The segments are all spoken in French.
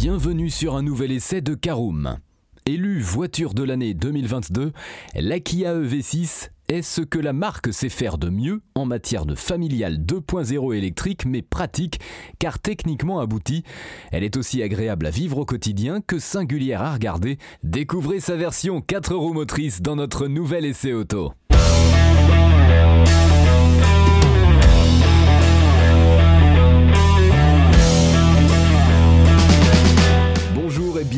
Bienvenue sur un nouvel essai de Caroom. Élue voiture de l'année 2022, la Kia EV6 est ce que la marque sait faire de mieux en matière de familiale 2.0 électrique mais pratique car techniquement aboutie. Elle est aussi agréable à vivre au quotidien que singulière à regarder. Découvrez sa version 4 roues motrices dans notre nouvel essai auto.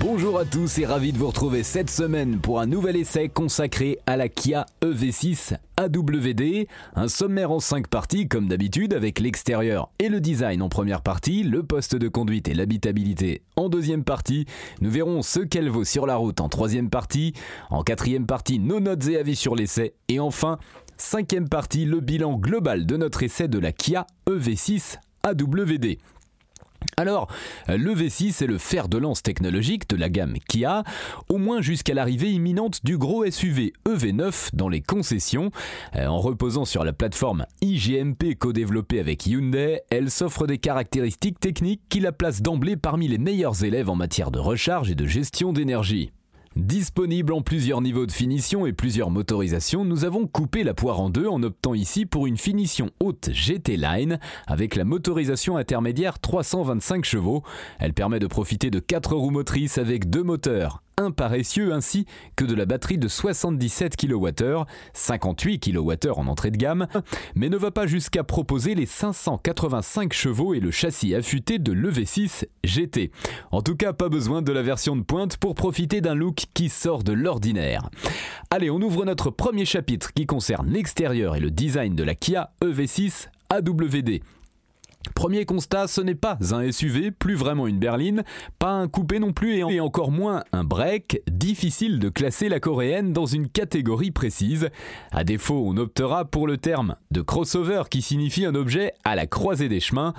Bonjour à tous et ravi de vous retrouver cette semaine pour un nouvel essai consacré à la Kia EV6 AWD, un sommaire en 5 parties comme d'habitude avec l'extérieur et le design en première partie, le poste de conduite et l'habitabilité en deuxième partie, nous verrons ce qu'elle vaut sur la route en troisième partie, en quatrième partie nos notes et avis sur l'essai. Et enfin cinquième partie le bilan global de notre essai de la Kia EV6 AWD. Alors, le V6 est le fer de lance technologique de la gamme Kia, au moins jusqu'à l'arrivée imminente du gros SUV EV9 dans les concessions. Euh, en reposant sur la plateforme IGMP co-développée avec Hyundai, elle s'offre des caractéristiques techniques qui la placent d'emblée parmi les meilleurs élèves en matière de recharge et de gestion d'énergie. Disponible en plusieurs niveaux de finition et plusieurs motorisations, nous avons coupé la poire en deux en optant ici pour une finition haute GT Line avec la motorisation intermédiaire 325 chevaux. Elle permet de profiter de 4 roues motrices avec deux moteurs, paressieux ainsi que de la batterie de 77 kWh, 58 kWh en entrée de gamme, mais ne va pas jusqu'à proposer les 585 chevaux et le châssis affûté de l'EV6 GT. En tout cas, pas besoin de la version de pointe pour profiter d'un look qui sort de l'ordinaire. Allez, on ouvre notre premier chapitre qui concerne l'extérieur et le design de la Kia EV6 AWD. Premier constat, ce n'est pas un SUV, plus vraiment une berline, pas un coupé non plus et encore moins un break, difficile de classer la coréenne dans une catégorie précise. À défaut, on optera pour le terme de crossover qui signifie un objet à la croisée des chemins.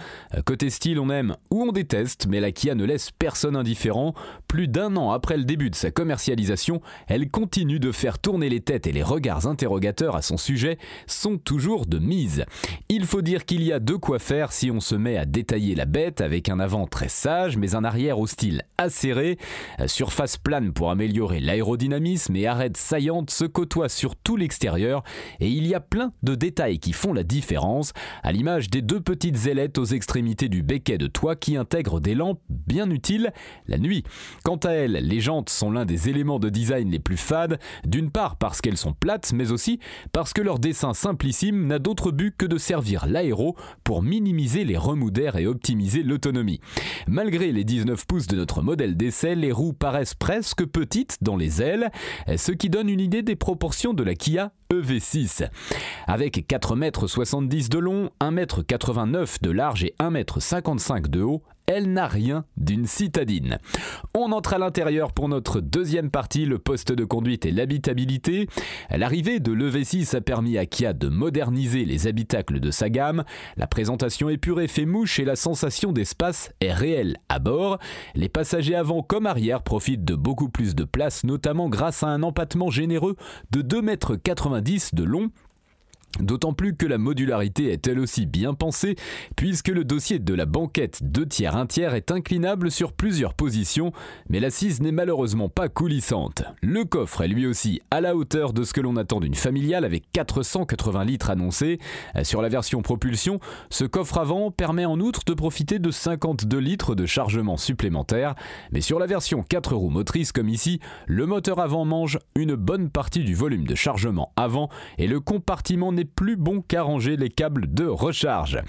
Côté style, on aime ou on déteste, mais la Kia ne laisse personne indifférent. Plus d'un an après le début de sa commercialisation, elle continue de faire tourner les têtes et les regards interrogateurs à son sujet sont toujours de mise. Il faut dire qu'il y a de quoi faire si on se met à détailler la bête avec un avant très sage mais un arrière au style acéré, surface plane pour améliorer l'aérodynamisme et arêtes saillantes se côtoient sur tout l'extérieur et il y a plein de détails qui font la différence, à l'image des deux petites ailettes aux extrémités du becquet de toit qui intègrent des lampes bien utiles la nuit. Quant à elles, les jantes sont l'un des éléments de design les plus fades, d'une part parce qu'elles sont plates mais aussi parce que leur dessin simplissime n'a d'autre but que de servir l'aéro pour minimiser les remous d'air et optimiser l'autonomie. Malgré les 19 pouces de notre modèle d'essai, les roues paraissent presque petites dans les ailes, ce qui donne une idée des proportions de la Kia EV6. Avec 4,70 m de long, 1,89 m de large et 1,55 m de haut, elle n'a rien d'une citadine. On entre à l'intérieur pour notre deuxième partie, le poste de conduite et l'habitabilité. L'arrivée de l'EV6 a permis à Kia de moderniser les habitacles de sa gamme. La présentation épurée fait mouche et la sensation d'espace est réelle à bord. Les passagers avant comme arrière profitent de beaucoup plus de place, notamment grâce à un empattement généreux de 2,90 m de long D'autant plus que la modularité est elle aussi bien pensée, puisque le dossier de la banquette 2 tiers 1 tiers est inclinable sur plusieurs positions, mais l'assise n'est malheureusement pas coulissante. Le coffre est lui aussi à la hauteur de ce que l'on attend d'une familiale avec 480 litres annoncés. Sur la version propulsion, ce coffre avant permet en outre de profiter de 52 litres de chargement supplémentaire, mais sur la version 4 roues motrices comme ici, le moteur avant mange une bonne partie du volume de chargement avant et le compartiment plus bon qu'arranger les câbles de recharge.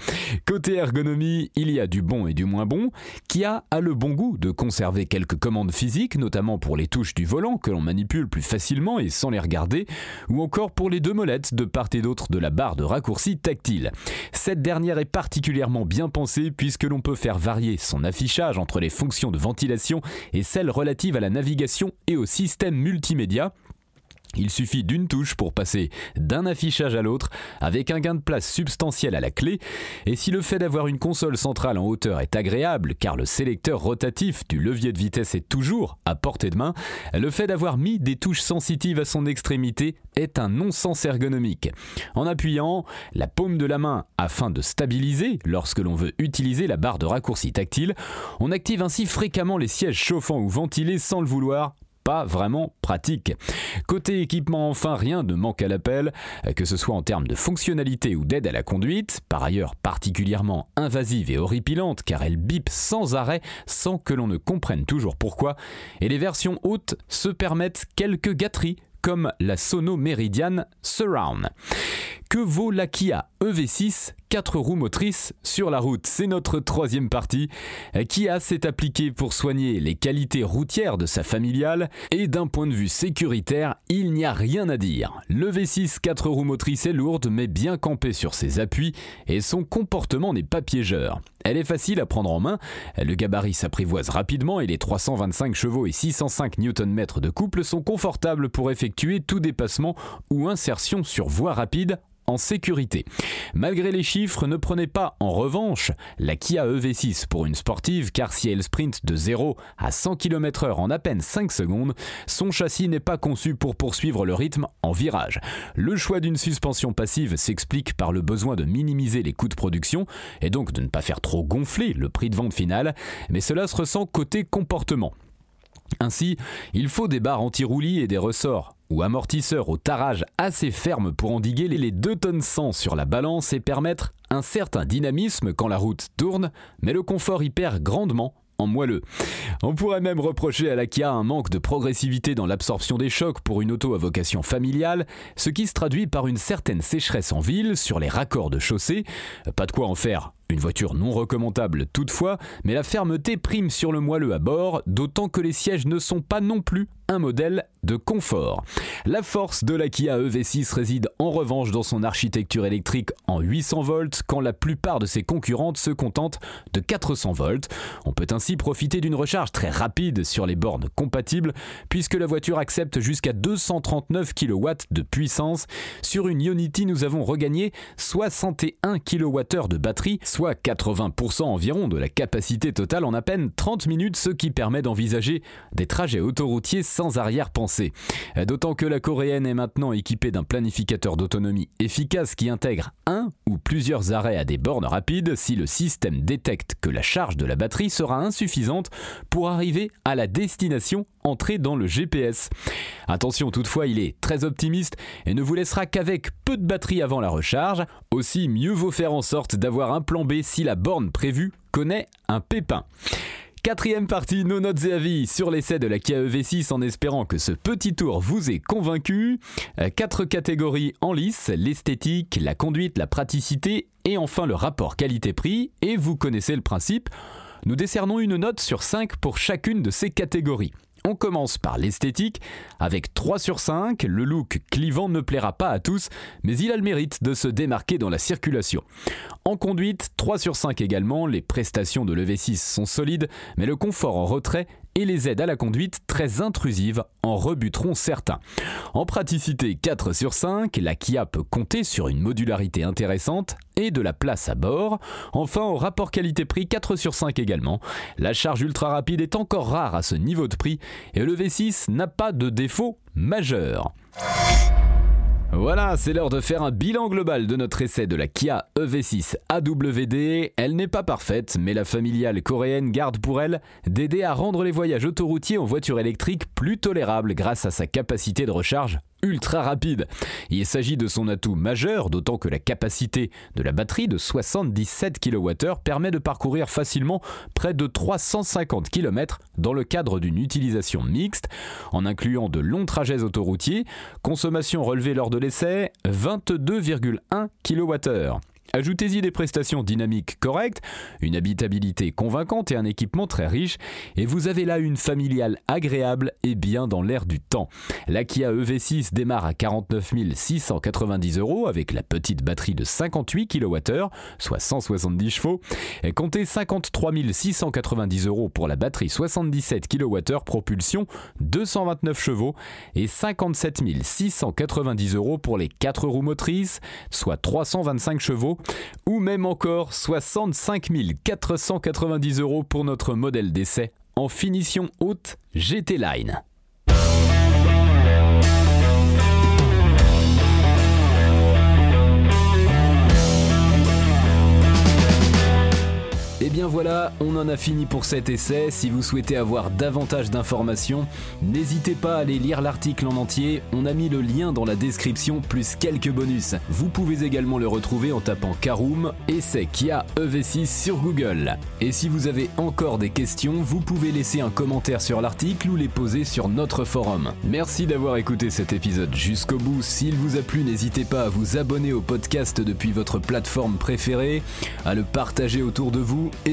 Côté ergonomie, il y a du bon et du moins bon, qui a, a le bon goût de conserver quelques commandes physiques, notamment pour les touches du volant que l'on manipule plus facilement et sans les regarder, ou encore pour les deux molettes de part et d'autre de la barre de raccourci tactile. Cette dernière est particulièrement bien pensée puisque l'on peut faire varier son affichage entre les fonctions de ventilation et celles relatives à la navigation et au système multimédia Il suffit d'une touche pour passer d'un affichage à l'autre avec un gain de place substantiel à la clé et si le fait d'avoir une console centrale en hauteur est agréable car le sélecteur rotatif du levier de vitesse est toujours à portée de main, le fait d'avoir mis des touches sensitives à son extrémité est un non-sens ergonomique. En appuyant la paume de la main afin de stabiliser lorsque l'on veut utiliser la barre de raccourci tactile, on active ainsi fréquemment les sièges chauffants ou ventilés sans le vouloir pas vraiment pratique. Côté équipement, enfin, rien ne manque à l'appel, que ce soit en termes de fonctionnalité ou d'aide à la conduite, par ailleurs particulièrement invasive et horripilante car elle bip sans arrêt sans que l'on ne comprenne toujours pourquoi, et les versions hautes se permettent quelques gâteries comme la Sono Meridian Surround. Que vaut la Kia EV6 4 roues motrices sur la route C'est notre troisième partie. Kia s'est appliqué pour soigner les qualités routières de sa familiale et d'un point de vue sécuritaire, il n'y a rien à dire. Le V6 4 roues motrices est lourde mais bien campée sur ses appuis et son comportement n'est pas piégeur. Elle est facile à prendre en main, le gabarit s'apprivoise rapidement et les 325 chevaux et 605 Nm de couple sont confortables pour effectuer tout dépassement ou insertion sur voie rapide en sécurité. Malgré les chiffres, ne prenez pas en revanche la Kia EV6 pour une sportive car si elle sprint de 0 à 100 km/h en à peine 5 secondes, son châssis n'est pas conçu pour poursuivre le rythme en virage. Le choix d'une suspension passive s'explique par le besoin de minimiser les coûts de production et donc de ne pas faire trop gonfler le prix de vente final, mais cela se ressent côté comportement. Ainsi, il faut des barres anti-roulis et des ressorts ou amortisseurs au tarage assez ferme pour endiguer les 2 tonnes 100 sur la balance et permettre un certain dynamisme quand la route tourne, mais le confort y perd grandement en moelleux. On pourrait même reprocher à la Kia un manque de progressivité dans l'absorption des chocs pour une auto à vocation familiale, ce qui se traduit par une certaine sécheresse en ville sur les raccords de chaussée. Pas de quoi en faire une voiture non recommandable toutefois, mais la fermeté prime sur le moelleux à bord, d'autant que les sièges ne sont pas non plus un modèle de confort. La force de la Kia EV6 réside en revanche dans son architecture électrique en 800 volts quand la plupart de ses concurrentes se contentent de 400 volts. On peut ainsi profiter d'une recharge très rapide sur les bornes compatibles puisque la voiture accepte jusqu'à 239 kW de puissance. Sur une Unity, nous avons regagné 61 kWh de batterie, soit 80% environ de la capacité totale en à peine 30 minutes, ce qui permet d'envisager des trajets autoroutiers sans arrière-pensée. D'autant que la coréenne est maintenant équipée d'un planificateur d'autonomie efficace qui intègre un ou plusieurs arrêts à des bornes rapides si le système détecte que la charge de la batterie sera insuffisante pour arriver à la destination entrée dans le GPS. Attention toutefois, il est très optimiste et ne vous laissera qu'avec peu de batterie avant la recharge. Aussi, mieux vaut faire en sorte d'avoir un plan B si la borne prévue connaît un pépin. Quatrième partie, nos notes et avis sur l'essai de la Kia EV6 en espérant que ce petit tour vous ait convaincu. Euh, quatre catégories en lice, l'esthétique, la conduite, la praticité et enfin le rapport qualité-prix. Et vous connaissez le principe, nous décernons une note sur 5 pour chacune de ces catégories. On commence par l'esthétique. Avec 3 sur 5, le look clivant ne plaira pas à tous, mais il a le mérite de se démarquer dans la circulation. En conduite, 3 sur 5 également, les prestations de l'EV6 sont solides, mais le confort en retrait et les aides à la conduite très intrusives en rebuteront certains. En praticité 4 sur 5, la Kia peut compter sur une modularité intéressante et de la place à bord. Enfin, au rapport qualité-prix 4 sur 5 également. La charge ultra rapide est encore rare à ce niveau de prix et le V6 n'a pas de défaut majeur. Voilà, c'est l'heure de faire un bilan global de notre essai de la Kia EV6 AWD. Elle n'est pas parfaite, mais la familiale coréenne garde pour elle d'aider à rendre les voyages autoroutiers en voiture électrique plus tolérables grâce à sa capacité de recharge ultra rapide. Il s'agit de son atout majeur, d'autant que la capacité de la batterie de 77 kWh permet de parcourir facilement près de 350 km dans le cadre d'une utilisation mixte, en incluant de longs trajets autoroutiers, consommation relevée lors de l'essai 22,1 kWh. Ajoutez-y des prestations dynamiques correctes, une habitabilité convaincante et un équipement très riche, et vous avez là une familiale agréable et bien dans l'air du temps. La Kia EV6 démarre à 49 690 euros avec la petite batterie de 58 kWh, soit 170 chevaux, comptez 53 690 euros pour la batterie 77 kWh propulsion 229 chevaux et 57 690 euros pour les 4 roues motrices, soit 325 chevaux ou même encore 65 490 euros pour notre modèle d'essai en finition haute GT Line. Voilà, on en a fini pour cet essai. Si vous souhaitez avoir davantage d'informations, n'hésitez pas à aller lire l'article en entier. On a mis le lien dans la description plus quelques bonus. Vous pouvez également le retrouver en tapant Karoom essai Kia EV6 sur Google. Et si vous avez encore des questions, vous pouvez laisser un commentaire sur l'article ou les poser sur notre forum. Merci d'avoir écouté cet épisode jusqu'au bout. S'il vous a plu, n'hésitez pas à vous abonner au podcast depuis votre plateforme préférée, à le partager autour de vous et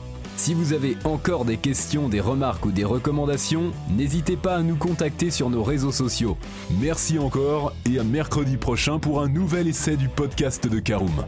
Si vous avez encore des questions, des remarques ou des recommandations, n'hésitez pas à nous contacter sur nos réseaux sociaux. Merci encore et à mercredi prochain pour un nouvel essai du podcast de Karoom.